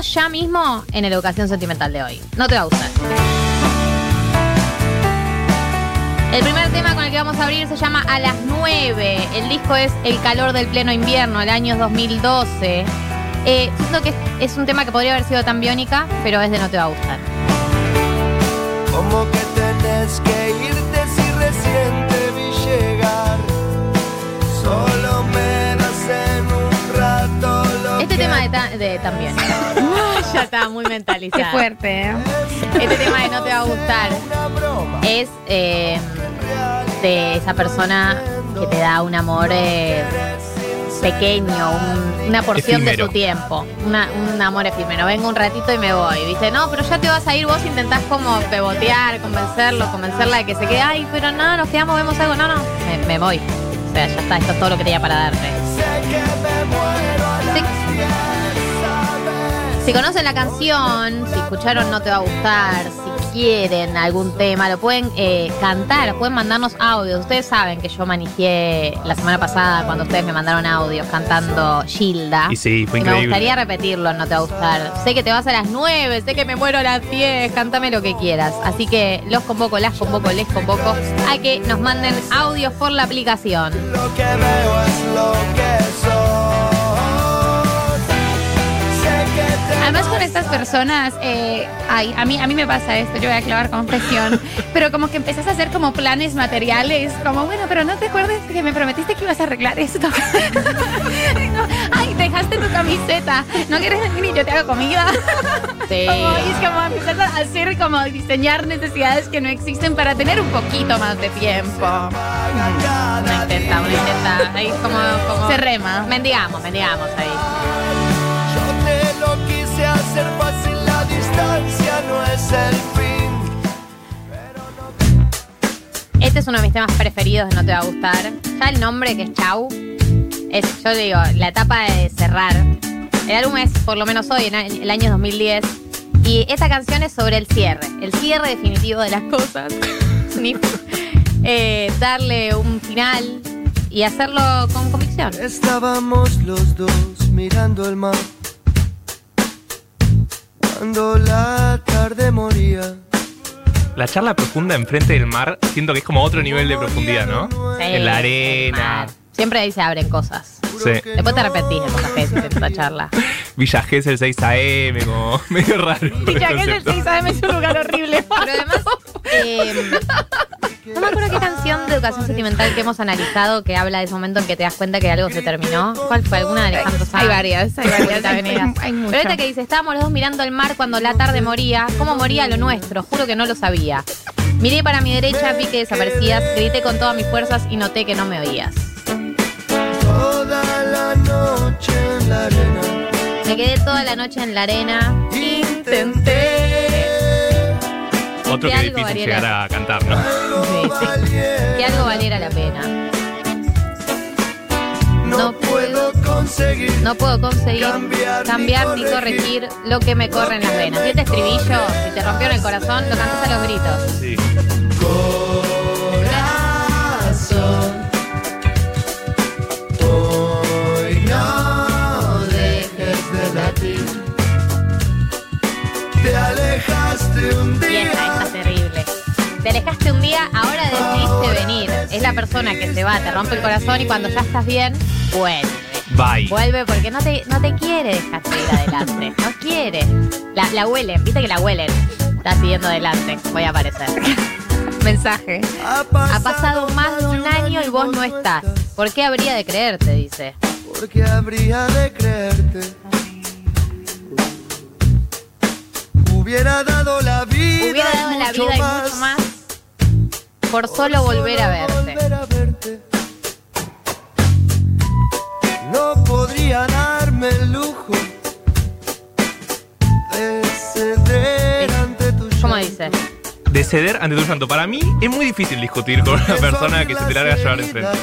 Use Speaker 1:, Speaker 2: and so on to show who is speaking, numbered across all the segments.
Speaker 1: Ya mismo en educación sentimental de hoy. No te va a gustar. El primer tema con el que vamos a abrir se llama A las 9. El disco es El calor del pleno invierno, el año 2012. Eh, siento que es, es un tema que podría haber sido tan biónica, pero es de No te va a gustar.
Speaker 2: Como que tenés que irte si recién
Speaker 1: tema de, ta- de tan biónica. ya está muy mentalizado.
Speaker 3: Qué fuerte, ¿eh?
Speaker 1: Este tema de No te va a gustar es eh, de esa persona que te da un amor eh, pequeño, un- una porción
Speaker 4: Efímero.
Speaker 1: de su tiempo, una- un amor efímero. Vengo un ratito y me voy, ¿viste? No, pero ya te vas a ir, vos intentás como pebotear, convencerlo, convencerla de que se quede, ay, pero no, nos quedamos, vemos algo, no, no, me, me voy. O sea, ya está, esto es todo lo que tenía para darte.
Speaker 2: Sé
Speaker 1: Si conocen la canción, si escucharon No Te Va a Gustar, si quieren algún tema, lo pueden eh, cantar, pueden mandarnos audios. Ustedes saben que yo manejé la semana pasada cuando ustedes me mandaron audios cantando Gilda.
Speaker 4: Y sí, fue
Speaker 1: Y me gustaría repetirlo, No Te Va a Gustar. Sé que te vas a las 9, sé que me muero a las 10, cántame lo que quieras. Así que los convoco, las convoco, les convoco a que nos manden audios por la aplicación.
Speaker 2: Lo que veo es lo que.
Speaker 3: Con estas personas, eh, ay, a mí a mí me pasa esto, yo voy a clavar confesión, pero como que empezás a hacer como planes materiales, como bueno, pero no te acuerdas que me prometiste que ibas a arreglar esto. ay, dejaste tu camiseta, no quieres venir y yo te hago comida.
Speaker 1: Sí.
Speaker 3: Como, y es como empezar a hacer como diseñar necesidades que no existen para tener un poquito más de tiempo.
Speaker 1: Una intenta, una intenta. Ahí como, como
Speaker 3: Se rema.
Speaker 1: Mendigamos, mendigamos ahí. Este es uno de mis temas preferidos de No Te Va a Gustar. Ya el nombre, que es Chau, es, yo digo, la etapa de cerrar. El álbum es, por lo menos hoy, en el año 2010. Y esta canción es sobre el cierre. El cierre definitivo de las cosas. Eh, darle un final y hacerlo con convicción.
Speaker 2: Estábamos los dos mirando el mar. Cuando la tarde moría.
Speaker 4: La charla profunda enfrente del mar, siento que es como otro nivel de profundidad, ¿no?
Speaker 1: Sí,
Speaker 4: En la arena.
Speaker 1: Siempre ahí se abren cosas.
Speaker 4: Sí.
Speaker 1: Después te arrepentís de cosas que decís en esta charla.
Speaker 4: Villa Gesell 6 AM, como medio raro. el concepto.
Speaker 3: 6 AM es un lugar horrible.
Speaker 1: Pero además, eh, no me acuerdo qué canción de educación sentimental que hemos analizado que habla de ese momento en que te das cuenta que algo se terminó. ¿Cuál fue? ¿Alguna de Alejandro Sanz?
Speaker 3: Hay varias, hay varias. Hay mucho.
Speaker 1: Pero esta que dice, estábamos los dos mirando el mar cuando la tarde moría. ¿Cómo moría lo nuestro? Juro que no lo sabía. Miré para mi derecha, vi que desaparecías, grité con todas mis fuerzas y noté que no me oías.
Speaker 2: Arena.
Speaker 1: Me quedé toda la noche en la arena.
Speaker 2: Intenté.
Speaker 4: Otro
Speaker 1: Que
Speaker 4: que
Speaker 1: algo
Speaker 4: difícil
Speaker 1: valiera.
Speaker 4: llegar a cantar, ¿no?
Speaker 1: Sí, sí. Que algo valiera la pena.
Speaker 2: No puedo conseguir.
Speaker 1: No puedo conseguir
Speaker 2: Cambiar ni
Speaker 1: cambiar ni corregir lo que me corre en las venas. Y este estribillo, si te rompió en el corazón, lo cantas a los gritos.
Speaker 4: Sí.
Speaker 2: Te alejaste un día.
Speaker 1: esta, esta es terrible. Te alejaste un día, ahora decidiste venir. Es la persona que se va, te rompe el corazón y cuando ya estás bien, vuelve.
Speaker 4: Bye.
Speaker 1: Vuelve porque no te, no te quiere dejar seguir adelante. No quiere. La, la huelen, viste que la huelen. Está siguiendo adelante. Voy a aparecer.
Speaker 3: Mensaje.
Speaker 2: Ha
Speaker 1: Ha pasado más de un año y vos no estás. ¿Por qué habría de creerte? Dice.
Speaker 2: Porque habría de creerte. Hubiera dado la vida.
Speaker 1: Hubiera
Speaker 2: y
Speaker 1: la
Speaker 2: mucho
Speaker 1: vida y mucho más por solo volver a verte.
Speaker 2: volver a verte. No podría darme el lujo de ceder ante tu
Speaker 1: ¿Cómo
Speaker 2: llanto.
Speaker 1: dice?
Speaker 4: De ceder ante tu llanto. Para mí es muy difícil discutir con una persona que se te larga a llorar enfrente.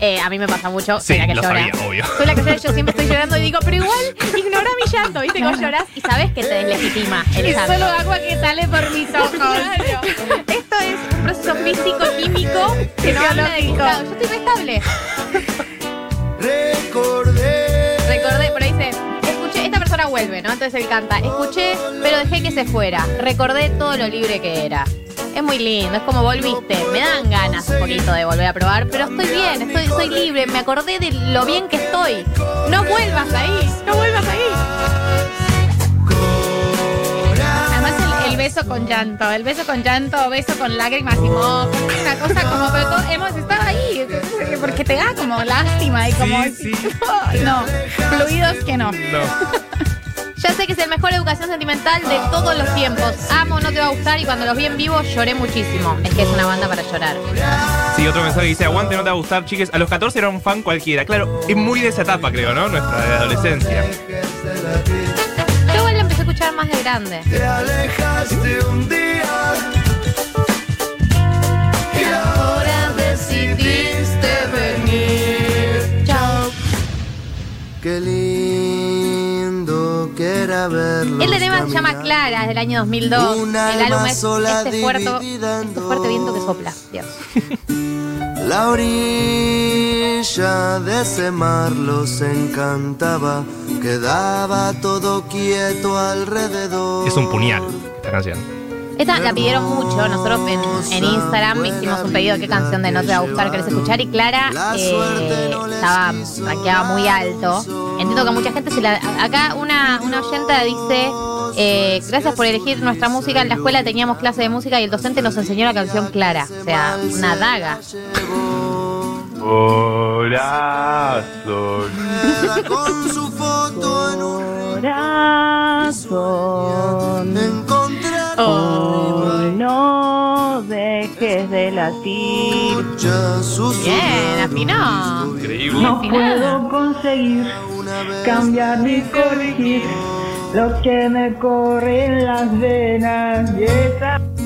Speaker 1: Eh, a mí me pasa mucho.
Speaker 4: Sí,
Speaker 1: soy la que
Speaker 4: lo
Speaker 1: llora.
Speaker 4: sabía, obvio.
Speaker 1: Soy la que llora, yo siempre estoy llorando y digo, pero igual, ignora mi llanto. ¿Viste cómo lloras? Y sabes que te deslegitima el
Speaker 3: Es
Speaker 1: llanto.
Speaker 3: solo agua que sale por mis ojos.
Speaker 1: Claro. Esto es un proceso físico, químico, que no habla de. Claro, Yo estoy inestable.
Speaker 2: Recordé.
Speaker 1: Recordé, pero dice, escuché, esta persona vuelve, ¿no? Entonces él canta, escuché, pero dejé que se fuera. Recordé todo lo libre que era. Es muy lindo, es como volviste. Me dan ganas un poquito de volver a probar, pero estoy bien, estoy, soy libre. Me acordé de lo bien que estoy. No vuelvas ahí, no vuelvas ahí.
Speaker 3: Además el, el beso con llanto, el beso con llanto, beso con lágrimas y moco, una cosa como, pero todos hemos estado ahí, porque te da como lástima y como...
Speaker 4: Sí, sí.
Speaker 3: No, fluidos que no.
Speaker 4: No.
Speaker 1: Ya sé que es el mejor educación sentimental de todos los tiempos. Amo, no te va a gustar y cuando los vi en vivo lloré muchísimo. Es que es una banda para llorar.
Speaker 4: Sí, otro mensaje dice, aguante, no te va a gustar, chiques. A los 14 era un fan cualquiera. Claro, es muy de esa etapa, creo, ¿no? Nuestra de adolescencia.
Speaker 1: Yo igual la empecé a escuchar más de grande.
Speaker 2: Te alejaste un día y ahora decidiste venir.
Speaker 1: Chao.
Speaker 2: Qué lindo
Speaker 1: de tema se llama. Clara, es del año 2002.
Speaker 2: Un
Speaker 1: El álbum es
Speaker 2: sola
Speaker 1: este fuerte, este fuerte viento que sopla. Dios.
Speaker 2: La orilla de ese mar los encantaba, quedaba todo quieto alrededor.
Speaker 4: Es un puñal esta canción.
Speaker 1: Esta la pidieron mucho. Nosotros en, en Instagram hicimos un pedido de qué canción de No te va a gustar querés escuchar. Y Clara eh, estaba rankeaba muy alto. Entiendo que a mucha gente se la. Acá una, una oyenta dice. eh, gracias por elegir nuestra música. En la escuela teníamos clase de música y el docente nos enseñó la canción Clara. O sea, una daga.
Speaker 4: Corazón.
Speaker 2: Con su foto en un
Speaker 5: Corazón, hoy no dejes de latir.
Speaker 1: Bien, afinó.
Speaker 4: Increíble.
Speaker 5: No puedo conseguir cambiar ni corregir lo que me corre en las venas.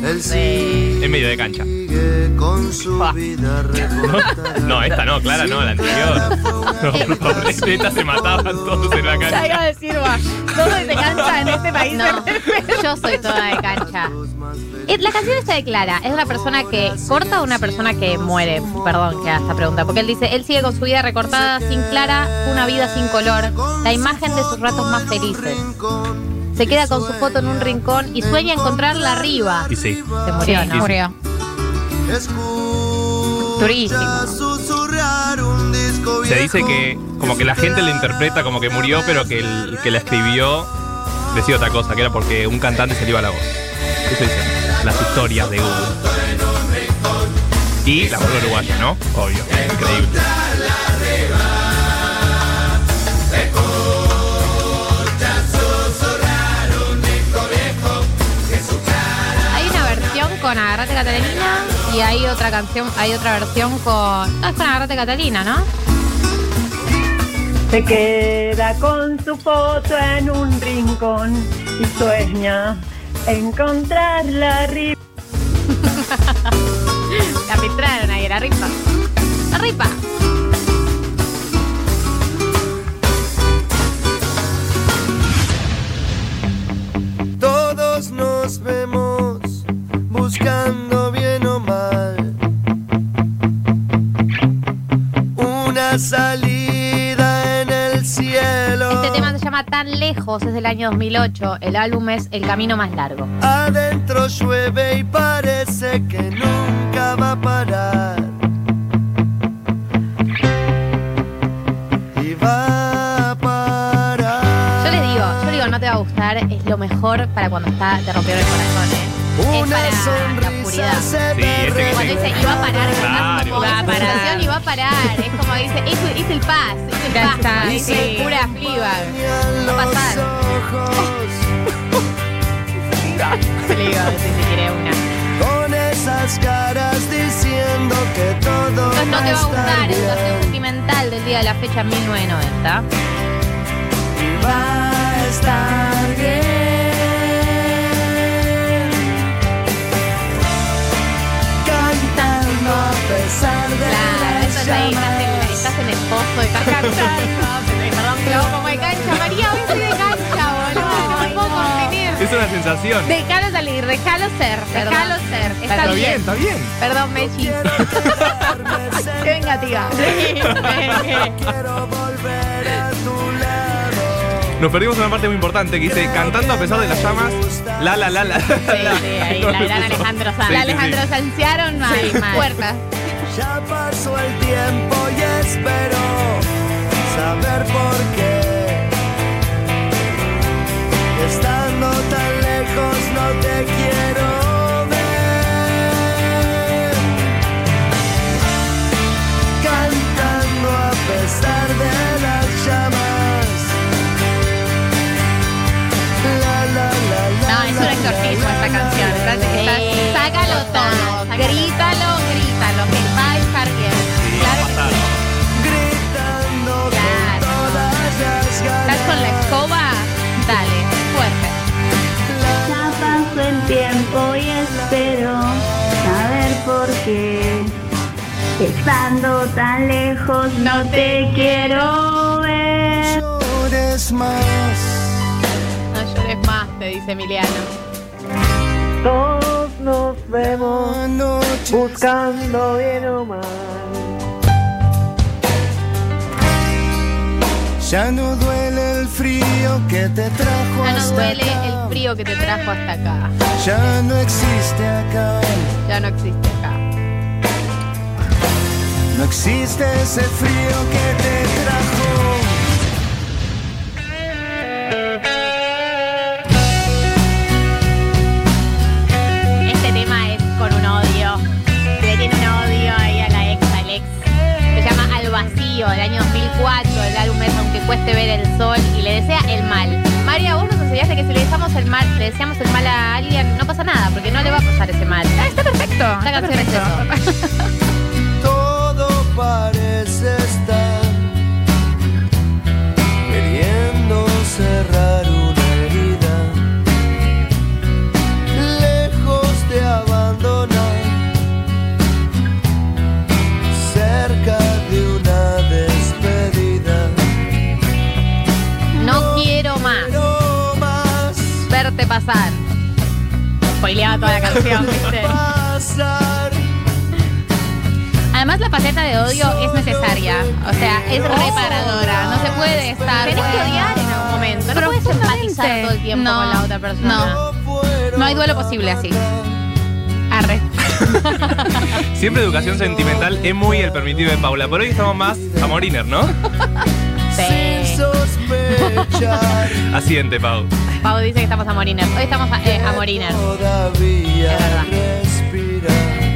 Speaker 2: Él sigue
Speaker 4: En medio de cancha.
Speaker 2: con su vida recortada.
Speaker 4: No, esta no, Clara, no, la anterior. No, por favor, esta se mataban todos en la
Speaker 3: Ya
Speaker 4: cancha.
Speaker 3: iba a decir, va, todo se cansa en este país.
Speaker 1: No, yo soy toda de cancha. Eh, La canción está de Clara. ¿Es una persona que corta o una persona que muere? Perdón que haga esta pregunta. Porque él dice, él sigue con su vida recortada, sin Clara, una vida sin color, la imagen de sus ratos más felices. Se queda con su foto en un rincón y sueña encontrarla arriba.
Speaker 4: Y sí.
Speaker 1: Se murió, ¿no?
Speaker 3: Murió.
Speaker 1: Durísimo.
Speaker 4: Se dice que como que la gente le interpreta como que murió, pero que el que la escribió decía otra cosa, que era porque un cantante se le iba la voz. Eso dicen las historias de Hugo. Y la voz uruguaya, ¿no? Obvio. Increíble.
Speaker 1: Agarrate Catalina y hay otra canción, hay otra versión con. No, es con Agarrate Catalina, ¿no?
Speaker 5: se queda con su foto en un rincón y sueña encontrarla arriba.
Speaker 1: La filtraron ahí, la ripa. La ripa.
Speaker 2: Todos nos vemos buscando bien o mal una salida en el cielo.
Speaker 1: Este tema se llama Tan Lejos, es del año 2008. El álbum es El Camino Más Largo.
Speaker 2: Adentro llueve y parece que nunca va a parar. Y va a parar.
Speaker 1: Yo les digo, yo digo, no te va a gustar, es lo mejor para cuando está te rompieron el corazón, ¿eh? Es
Speaker 2: Una
Speaker 1: para la
Speaker 2: se
Speaker 4: Sí, ese que
Speaker 1: Cuando
Speaker 4: dice-
Speaker 1: y va a parar,
Speaker 4: Claro.
Speaker 1: como,
Speaker 3: Va a parar.
Speaker 1: y va a parar. Es como dice, es, es el paz, es el
Speaker 3: Ya
Speaker 1: paz.
Speaker 3: está,
Speaker 1: dice
Speaker 3: sí.
Speaker 1: pura Fleabag. Va a pasar.
Speaker 2: ojos
Speaker 1: Le digo, si se quiere una.
Speaker 2: con esas caras diciendo que todo
Speaker 1: Entonces no te va a
Speaker 2: estar
Speaker 1: gustar
Speaker 2: bien.
Speaker 1: canción sentimental del día de la fecha 1990.
Speaker 2: va a estar bien. Pesar de
Speaker 1: Claro, eso es ahí, estás en,
Speaker 2: llamadas.
Speaker 1: estás en el pozo y estás cantando. Perdón, que lo hago como de cancha. María, hoy de cancha, boludo. No me puedo contener.
Speaker 4: Es una sensación.
Speaker 3: Déjalo salir, déjalo ser,
Speaker 1: Perdón.
Speaker 3: déjalo ser. Está,
Speaker 4: Está
Speaker 3: bien.
Speaker 4: bien, está bien.
Speaker 1: Perdón, Mechi.
Speaker 3: Qué vengativa.
Speaker 2: Quiero volver a tu lado.
Speaker 4: Nos perdimos una parte muy importante que dice, cantando a pesar de las llamas, la la la la.
Speaker 1: Sí, sí, ahí, la gran Alejandro Sanz.
Speaker 4: Sí,
Speaker 3: La. Alejandro Sanciaron no hay puertas.
Speaker 2: Ya pasó el tiempo y espero saber por qué. Estando tan lejos no te quiero ver. Cantando a pesar de
Speaker 5: tan lejos no te quiero ver.
Speaker 2: llores más.
Speaker 1: No llores más, te dice Emiliano.
Speaker 5: Todos nos vemos
Speaker 2: Anoche
Speaker 5: buscando bien o mal.
Speaker 2: ya no duele el frío que te trajo
Speaker 1: Ya no
Speaker 2: hasta
Speaker 1: duele
Speaker 2: acá.
Speaker 1: el frío que te trajo hasta acá.
Speaker 2: Ya no existe acá.
Speaker 1: Ya no existe acá.
Speaker 2: No existe ese frío que te trajo.
Speaker 1: Este tema es con un odio. Le tiene un odio ahí a la ex, al ex. Se llama Al Vacío, del año 2004. El álbum es Aunque cueste ver el sol y le desea el mal. María, vos nos enseñaste que si le deseamos el mal, le deseamos el mal a alguien, no pasa nada, porque no le va a pasar ese mal.
Speaker 3: Ah, Está perfecto. Está
Speaker 1: canción es
Speaker 3: perfecto.
Speaker 2: Todo parece
Speaker 3: es reparadora. No se puede estar.
Speaker 1: Tenés que odiar en algún momento. No puedes empatizar todo el tiempo
Speaker 3: No,
Speaker 1: con la otra persona.
Speaker 3: no. No hay duelo posible así. Arre.
Speaker 4: Siempre educación sentimental es muy el permitido de Paula, pero hoy estamos más a Moriner, ¿no?
Speaker 2: Sin
Speaker 1: Sí.
Speaker 4: Asiente, Pau.
Speaker 1: Pau dice que estamos a Moriner. Hoy estamos a, eh, a Moriner.
Speaker 2: Todavía
Speaker 1: Es verdad.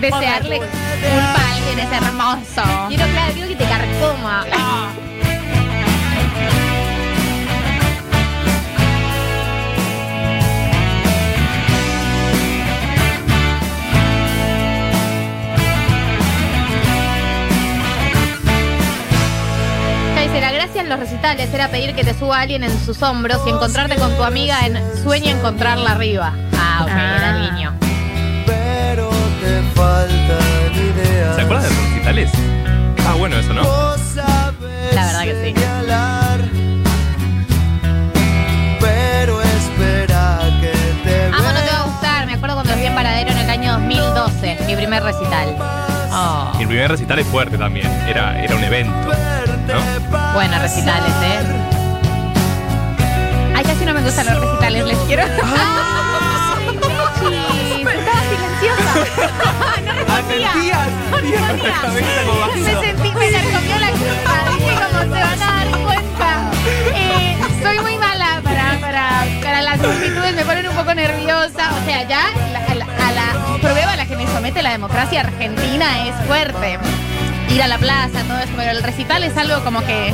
Speaker 3: Desearle culpa a alguien es hermoso.
Speaker 1: Quiero, claro, quiero que te carcoma. La gracia en los recitales era pedir que te suba alguien en sus hombros y encontrarte con tu amiga en Sueño encontrarla arriba. Ah, ok,
Speaker 3: Ah.
Speaker 4: ¿Se acuerdan de los recitales? Ah, bueno, eso, ¿no?
Speaker 1: La verdad que sí.
Speaker 2: señalar, pero espera que te
Speaker 1: Amo, no te va a gustar. Me acuerdo cuando vi en Paradero en el año 2012, mi primer recital. Oh.
Speaker 4: Y el primer recital es fuerte también. Era, era un evento. ¿no?
Speaker 1: Buenos recitales, ¿eh?
Speaker 3: Ay, casi no me gustan los recitales, les quiero.
Speaker 1: Respondía.
Speaker 3: Me sentí, me carcomió la culpa. Dije como se van a dar cuenta. Eh, soy muy mala para, para, para las multitudes, me ponen un poco nerviosa. O sea, ya la- a la, a la prueba a la que me somete la democracia argentina es fuerte. ir a la plaza, todo eso, pero el recital es algo como que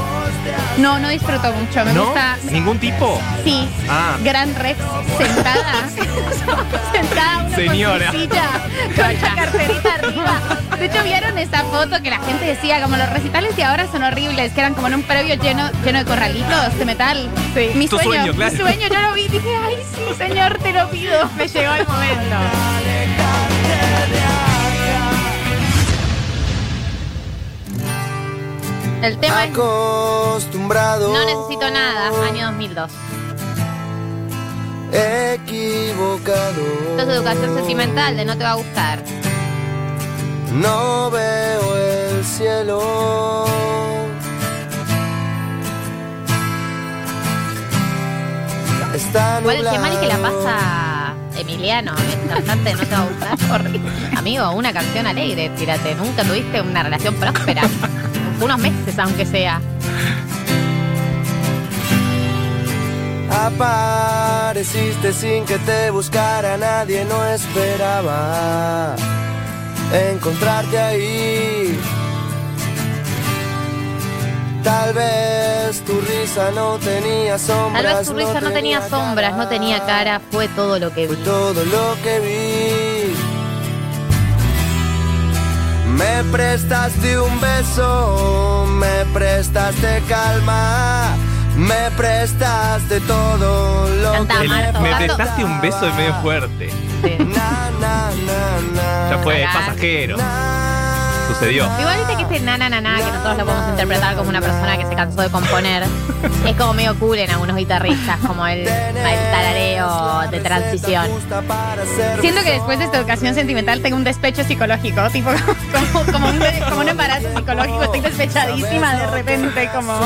Speaker 3: no, no disfruto mucho. Me
Speaker 4: ¿No?
Speaker 3: gusta.
Speaker 4: ¿Ningún tipo?
Speaker 3: Sí.
Speaker 4: Ah.
Speaker 3: Gran Rex sentada.
Speaker 4: Señora.
Speaker 3: con la carterita arriba. De hecho, vieron esa foto que la gente decía, como los recitales de ahora son horribles, que eran como en un previo lleno, lleno de corralitos de metal.
Speaker 1: Sí.
Speaker 3: Mi
Speaker 4: Tu
Speaker 3: sueño,
Speaker 4: sueño, claro.
Speaker 3: mi sueño, yo lo vi y dije, ay, sí, señor, te lo pido.
Speaker 1: Me llegó el momento. El tema es
Speaker 2: Acostumbrado.
Speaker 1: No necesito nada, año 2002.
Speaker 2: Equivocado.
Speaker 1: Esto es educación sentimental de no te va a gustar.
Speaker 2: No veo el cielo. Está
Speaker 1: Igual qué mal que la pasa Emiliano, el cantante de no te va a gustar. Horrible. Amigo, una canción alegre, tírate. Nunca tuviste una relación próspera. Unos meses, aunque sea.
Speaker 2: Apareciste sin que te buscara, nadie no esperaba encontrarte ahí. Tal vez tu risa no tenía
Speaker 1: Tal
Speaker 2: sombras.
Speaker 1: vez tu risa no tenía sombras, no tenía cara, fue todo lo que
Speaker 2: Fue
Speaker 1: vi.
Speaker 2: todo lo que vi. Me prestaste un beso, me prestaste calma, me prestaste todo lo
Speaker 1: Canta,
Speaker 2: que
Speaker 1: Marto,
Speaker 4: me prestaste un beso de medio fuerte.
Speaker 1: Sí.
Speaker 2: Na, na, na, na,
Speaker 4: Ya fue pasajero. Sucedió.
Speaker 1: Igual viste que este na na na na, que nosotros lo podemos interpretar como una persona que se cansó de componer, es como medio cool en algunos guitarristas, como el, el tarareo de transición.
Speaker 3: Siento que después de esta educación sentimental tengo un despecho psicológico, tipo como, como, un, como un embarazo psicológico, estoy despechadísima de repente, como...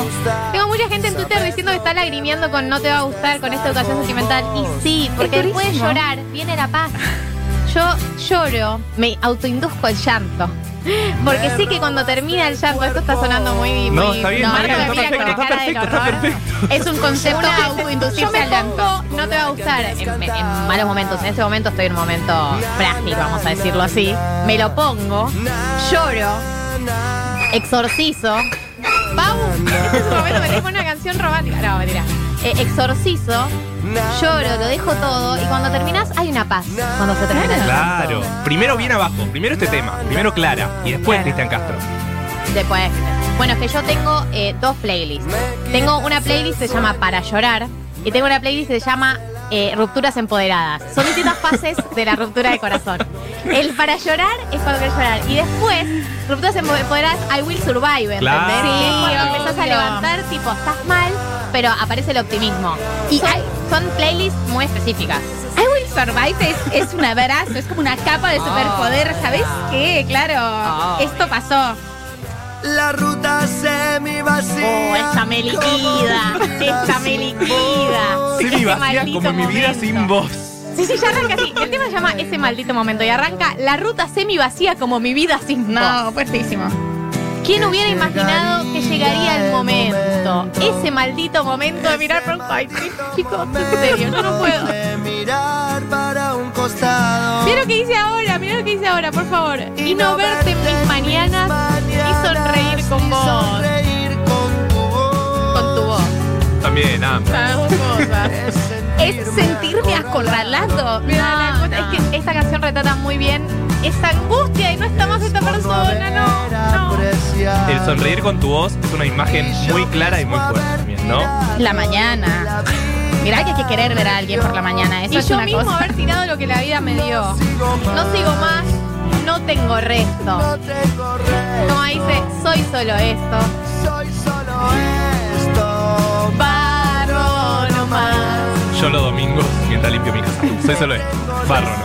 Speaker 1: Tengo mucha gente en Twitter diciendo que está lagrimeando con no te va a gustar con esta educación sentimental. Y sí, porque
Speaker 3: Es
Speaker 1: después de llorar viene la paz. Yo lloro, me autoinduzco el llanto. Porque sé que cuando termina el llanto, esto está sonando muy.
Speaker 4: No,
Speaker 1: muy-
Speaker 4: está bien,
Speaker 1: no, me
Speaker 4: está perfecto, está está.
Speaker 3: Es un concepto autoinducirse
Speaker 1: me
Speaker 3: al llanto.
Speaker 1: no te va a gustar en, en malos momentos. En este momento estoy en un momento frágil, vamos a decirlo así. Me lo pongo, lloro, exorcizo. Pau, este es un momento me dejo una canción romántica. No, mentira. Eh, exorcizo, lloro, lo dejo todo y cuando terminas hay una paz. Cuando se termina.
Speaker 4: Claro. Primero bien abajo. Primero este tema. Primero Clara. Y después Cristian Castro.
Speaker 1: Después. Bueno, es que yo tengo eh, dos playlists. Tengo una playlist que se llama Para llorar y tengo una playlist que se llama eh, Rupturas empoderadas. Son distintas fases de la ruptura de corazón. El para llorar es cuando quieres llorar y después Rupturas empoderadas I Will Survive, ¿entendés?
Speaker 4: Claro.
Speaker 1: Que es cuando
Speaker 3: Sí,
Speaker 1: empezás a
Speaker 3: obvio.
Speaker 1: levantar, tipo, estás mal, pero aparece el optimismo. Y
Speaker 3: Son-
Speaker 1: hay- son playlists muy específicas.
Speaker 3: I Will Survive es, es un abrazo, es como una capa de superpoder, ¿sabes qué? Claro,
Speaker 1: Oh.
Speaker 3: esto pasó.
Speaker 2: La ruta semi vacía.
Speaker 1: Oh, esta me liquida, esta me liquida.
Speaker 4: Semi vacía como mi vida sin voz.
Speaker 1: Sí, sí, ya arranca así. El tema se llama Ese maldito momento y arranca la ruta semi vacía como mi vida sin
Speaker 3: No,
Speaker 1: voz.
Speaker 3: fuertísimo.
Speaker 1: ¿Quién hubiera imaginado que llegaría el momento? Ese maldito momento de mirar por un Ay, chicos, en serio, yo no puedo.
Speaker 2: De mirar para un costado.
Speaker 1: Mira lo que hice ahora, mira lo que hice ahora, por favor. Y no verte en mis mañanas y sonreír con vos.
Speaker 2: sonreír con tu voz.
Speaker 1: Con tu voz.
Speaker 4: También.
Speaker 1: Las dos cosas.
Speaker 3: Es sentirme acorralado.
Speaker 1: La cosa es que esta canción retrata muy bien esta angustia y no está más esta persona, no, no.
Speaker 4: El sonreír con tu voz es una imagen muy clara y muy fuerte también, ¿no?
Speaker 3: La mañana. Mirá que hay que querer ver a alguien por la mañana. Eso
Speaker 1: Y
Speaker 3: es
Speaker 1: yo
Speaker 3: una
Speaker 1: mismo
Speaker 3: cosa.
Speaker 1: haber tirado lo que la vida me dio. No sigo más, no tengo resto.
Speaker 2: No tengo resto,
Speaker 1: Como dice, soy solo esto.
Speaker 4: Yo los domingos mientras limpio mi casa. Soy solo esto. Barro, ¿no?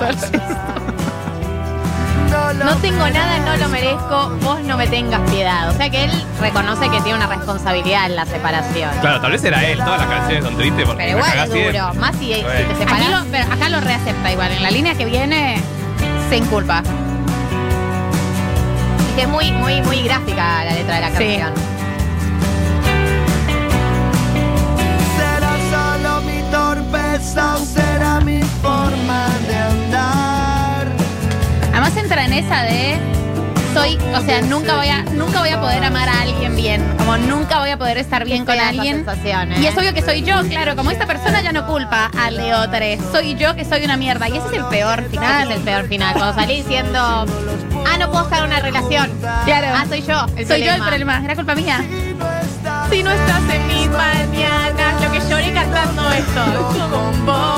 Speaker 2: No,
Speaker 1: tengo nada, no lo merezco, vos no me tengas piedad. O sea que él reconoce que tiene una responsabilidad en la separación.
Speaker 4: Claro, tal vez era él. Todas las canciones son tristes porque
Speaker 1: Pero
Speaker 4: me
Speaker 1: igual
Speaker 4: cagás
Speaker 1: es duro. Más si, si te
Speaker 3: lo, pero acá lo reacepta igual. En la línea que viene, se inculpa.
Speaker 1: Es que es muy, muy, muy gráfica la letra de la
Speaker 3: Sí.
Speaker 1: canción.
Speaker 2: Será será mi forma de andar.
Speaker 3: Además entra en esa de soy, o sea, nunca voy a, nunca voy a poder amar a alguien bien. Como nunca voy a poder estar bien con alguien.
Speaker 1: ¿eh?
Speaker 3: Y es obvio que soy yo, claro, como esta persona ya no culpa a Leo 3. Soy yo que soy una mierda. Y ese es el peor final.
Speaker 1: es el peor final. Cuando salí diciendo, ah, no puedo estar en una relación.
Speaker 3: Claro.
Speaker 1: Ah, soy yo. El
Speaker 3: soy yo el problema. Era culpa mía.
Speaker 1: Si no estás en mis mañanas, lo que lloré cantando esto. Con vos.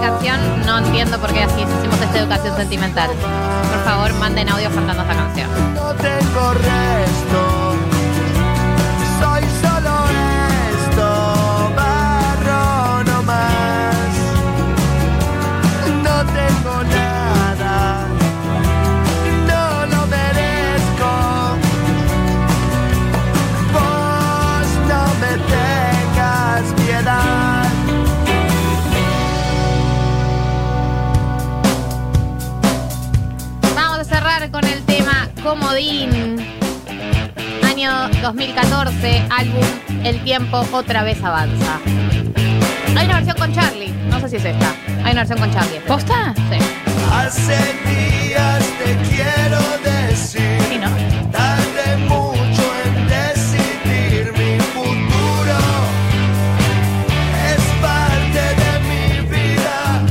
Speaker 1: Canción, no entiendo por qué así hicimos esta educación sentimental. Por favor, manden audio cantando esta canción. Comodín. Año 2014, álbum El tiempo otra vez avanza. Hay una versión con Charlie, no sé si es esta. Hay una versión con Charlie.
Speaker 3: ¿Posta?
Speaker 1: Sí.
Speaker 2: Hace días te quiero decir.
Speaker 3: Sí, ¿no?
Speaker 2: Tardé mucho en decidir mi futuro. Es parte de mi vida.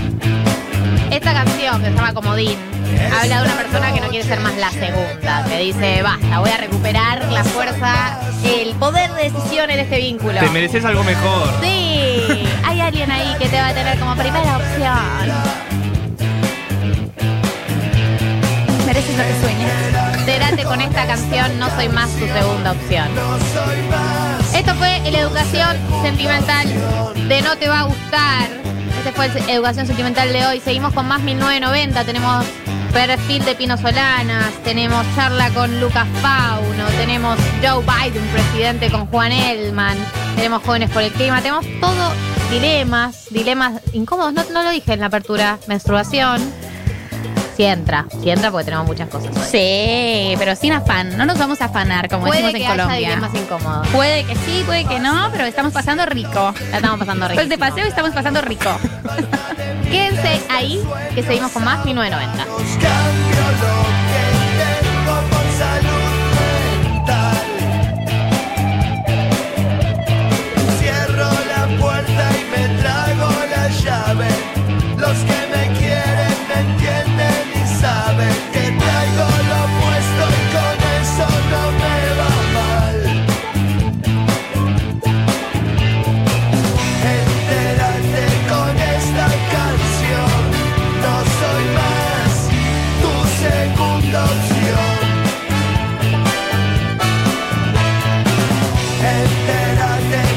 Speaker 1: Esta canción que se llama Comodín habla de una persona que no quiere ser más la segunda. Que dice, basta, voy a recuperar la fuerza, el poder de decisión en este vínculo.
Speaker 4: Te mereces algo mejor.
Speaker 1: Sí, hay alguien ahí que te va a tener como primera opción.
Speaker 3: Mereces lo que sueñas.
Speaker 1: Entérate con esta canción, no soy más tu segunda opción. Esto fue el Educación Sentimental de No Te Va a Gustar. Este fue el Educación Sentimental de hoy. Seguimos con más 1990. Tenemos perfil de Pino Solanas, tenemos charla con Lucas Fauno, tenemos Joe Biden, presidente con Juan Elman, tenemos jóvenes por el clima, tenemos todo dilemas, dilemas incómodos. No, no lo dije en la apertura. Menstruación. Si entra, si entra porque tenemos muchas cosas. hoy.
Speaker 3: Sí, pero sin afán. No nos vamos a afanar, como
Speaker 1: Puede
Speaker 3: decimos
Speaker 1: que
Speaker 3: en
Speaker 1: haya
Speaker 3: Colombia.
Speaker 1: dilemas incómodos.
Speaker 3: Puede que sí, puede que no, pero estamos pasando rico.
Speaker 1: La estamos pasando rico.
Speaker 3: Pues de paseo estamos pasando rico.
Speaker 1: Quédense ahí, que seguimos con más 1990.
Speaker 2: Cambio lo que tengo por salud mental. Cierro la puerta y me trago la llave. Los que Entérate con esta